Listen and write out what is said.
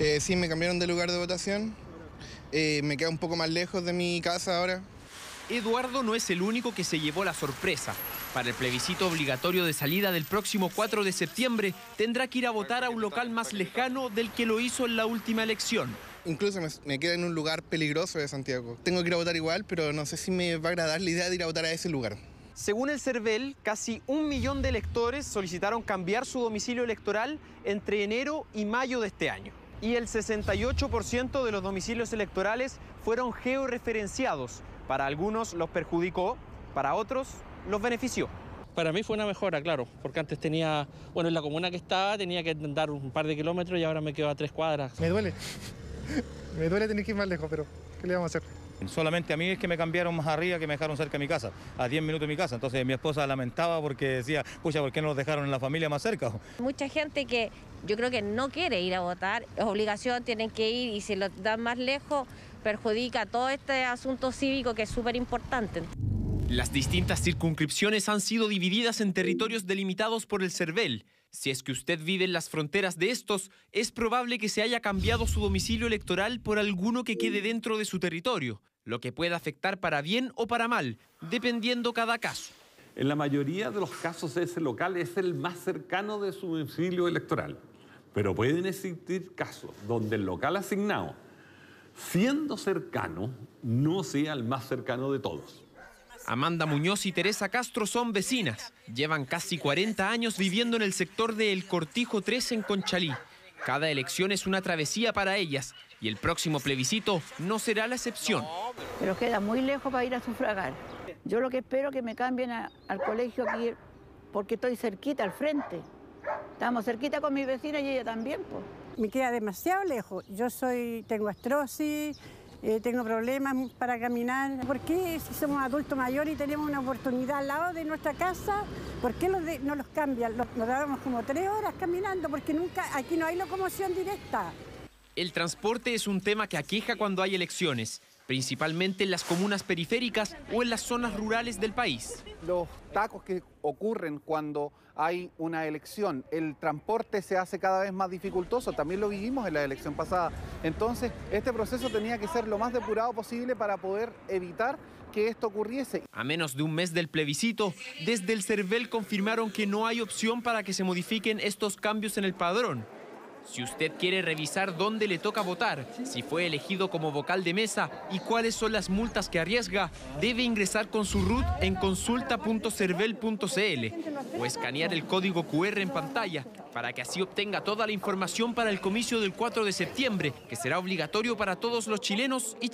Eh, sí, me cambiaron de lugar de votación. Eh, me queda un poco más lejos de mi casa ahora. Eduardo no es el único que se llevó la sorpresa. Para el plebiscito obligatorio de salida del próximo 4 de septiembre, tendrá que ir a votar a un local más lejano del que lo hizo en la última elección. Incluso me, me queda en un lugar peligroso de Santiago. Tengo que ir a votar igual, pero no sé si me va a agradar la idea de ir a votar a ese lugar. Según el CERVEL, casi un millón de electores solicitaron cambiar su domicilio electoral entre enero y mayo de este año. Y el 68% de los domicilios electorales fueron georreferenciados. Para algunos los perjudicó, para otros los benefició. Para mí fue una mejora, claro, porque antes tenía, bueno, en la comuna que estaba tenía que andar un par de kilómetros y ahora me quedo a tres cuadras. Me duele, me duele tener que ir más lejos, pero ¿qué le vamos a hacer? Solamente a mí es que me cambiaron más arriba, que me dejaron cerca de mi casa, a 10 minutos de mi casa. Entonces mi esposa lamentaba porque decía, pucha, ¿por qué no nos dejaron en la familia más cerca? Mucha gente que yo creo que no quiere ir a votar, es obligación, tienen que ir y si lo dan más lejos, perjudica todo este asunto cívico que es súper importante. Las distintas circunscripciones han sido divididas en territorios delimitados por el CERVEL. Si es que usted vive en las fronteras de estos, es probable que se haya cambiado su domicilio electoral por alguno que quede dentro de su territorio, lo que puede afectar para bien o para mal, dependiendo cada caso. En la mayoría de los casos ese local es el más cercano de su domicilio electoral, pero pueden existir casos donde el local asignado, siendo cercano, no sea el más cercano de todos. Amanda Muñoz y Teresa Castro son vecinas. Llevan casi 40 años viviendo en el sector de El Cortijo 3 en Conchalí. Cada elección es una travesía para ellas y el próximo plebiscito no será la excepción. Pero queda muy lejos para ir a sufragar. Yo lo que espero es que me cambien a, al colegio aquí porque estoy cerquita, al frente. Estamos cerquita con mi vecina y ella también. Pues. Me queda demasiado lejos. Yo soy, tengo astrosis, eh, tengo problemas para caminar. ¿Por qué si somos adultos mayores y tenemos una oportunidad al lado de nuestra casa, por qué no los cambian? Nos dábamos como tres horas caminando porque nunca, aquí no hay locomoción directa. El transporte es un tema que aqueja cuando hay elecciones, principalmente en las comunas periféricas o en las zonas rurales del país. Los tacos que ocurren cuando hay una elección, el transporte se hace cada vez más dificultoso, también lo vivimos en la elección pasada. Entonces, este proceso tenía que ser lo más depurado posible para poder evitar que esto ocurriese. A menos de un mes del plebiscito, desde el CERVEL confirmaron que no hay opción para que se modifiquen estos cambios en el padrón. Si usted quiere revisar dónde le toca votar, si fue elegido como vocal de mesa y cuáles son las multas que arriesga, debe ingresar con su RUT en consulta.cervel.cl o escanear el código QR en pantalla para que así obtenga toda la información para el comicio del 4 de septiembre, que será obligatorio para todos los chilenos y